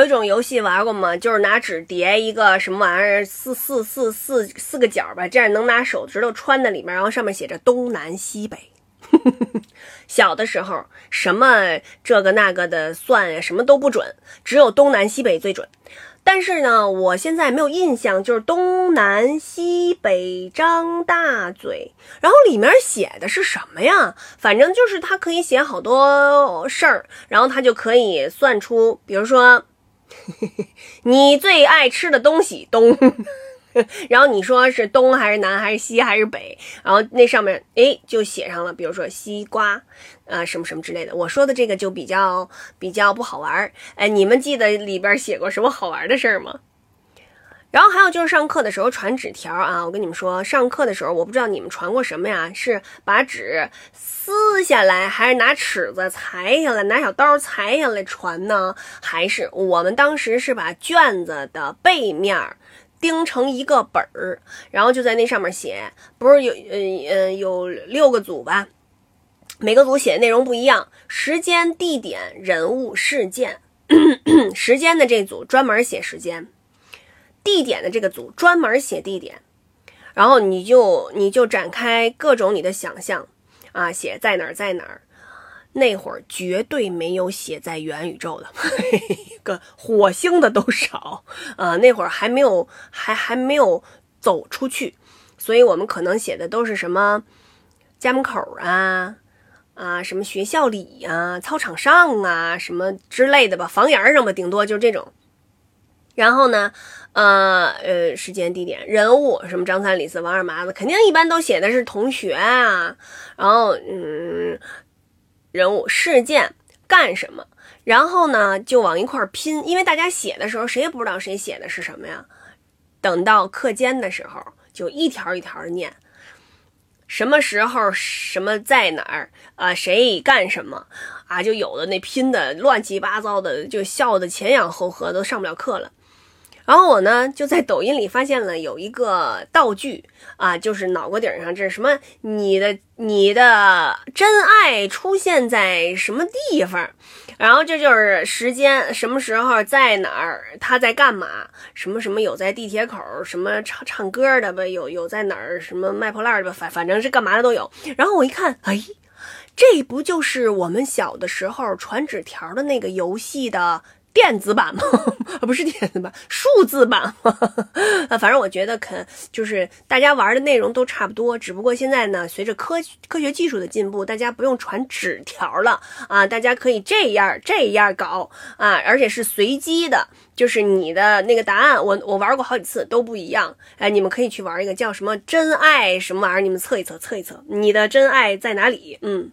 有一种游戏玩过吗？就是拿纸叠一个什么玩意儿，四四四四四个角吧，这样能拿手指头穿在里面，然后上面写着东南西北。小的时候，什么这个那个的算，什么都不准，只有东南西北最准。但是呢，我现在没有印象，就是东南西北张大嘴，然后里面写的是什么呀？反正就是它可以写好多事儿，然后它就可以算出，比如说 你最爱吃的东西东。然后你说是东还是南还是西还是北？然后那上面哎就写上了，比如说西瓜，呃什么什么之类的。我说的这个就比较比较不好玩儿。哎，你们记得里边写过什么好玩的事儿吗？然后还有就是上课的时候传纸条啊，我跟你们说，上课的时候我不知道你们传过什么呀？是把纸撕下来，还是拿尺子裁下来，拿小刀裁下来传呢？还是我们当时是把卷子的背面？钉成一个本儿，然后就在那上面写，不是有呃呃有六个组吧？每个组写的内容不一样，时间、地点、人物、事件。时间的这组专门写时间，地点的这个组专门写地点。然后你就你就展开各种你的想象啊，写在哪儿在哪儿。那会儿绝对没有写在元宇宙的，个火星的都少啊！那会儿还没有，还还没有走出去，所以我们可能写的都是什么家门口啊啊，什么学校里呀、操场上啊，什么之类的吧，房檐上吧，顶多就是这种。然后呢，呃呃，时间、地点、人物，什么张三、李四、王二麻子，肯定一般都写的是同学啊。然后，嗯。人物事件干什么？然后呢，就往一块拼，因为大家写的时候谁也不知道谁写的是什么呀。等到课间的时候，就一条一条念，什么时候什么在哪儿啊？谁干什么啊？就有的那拼的乱七八糟的，就笑得前仰后合，都上不了课了。然后我呢，就在抖音里发现了有一个道具啊，就是脑瓜顶上这是什么？你的你的真爱出现在什么地方？然后这就是时间，什么时候在哪儿？他在干嘛？什么什么有在地铁口？什么唱唱歌的吧？有有在哪儿？什么卖破烂的吧？反反正是干嘛的都有。然后我一看，哎，这不就是我们小的时候传纸条的那个游戏的？电子版吗？不是电子版，数字版吗？啊，反正我觉得肯就是大家玩的内容都差不多，只不过现在呢，随着科科学技术的进步，大家不用传纸条了啊，大家可以这样这样搞啊，而且是随机的，就是你的那个答案，我我玩过好几次都不一样。哎，你们可以去玩一个叫什么真爱什么玩意儿，你们测一测，测一测你的真爱在哪里？嗯。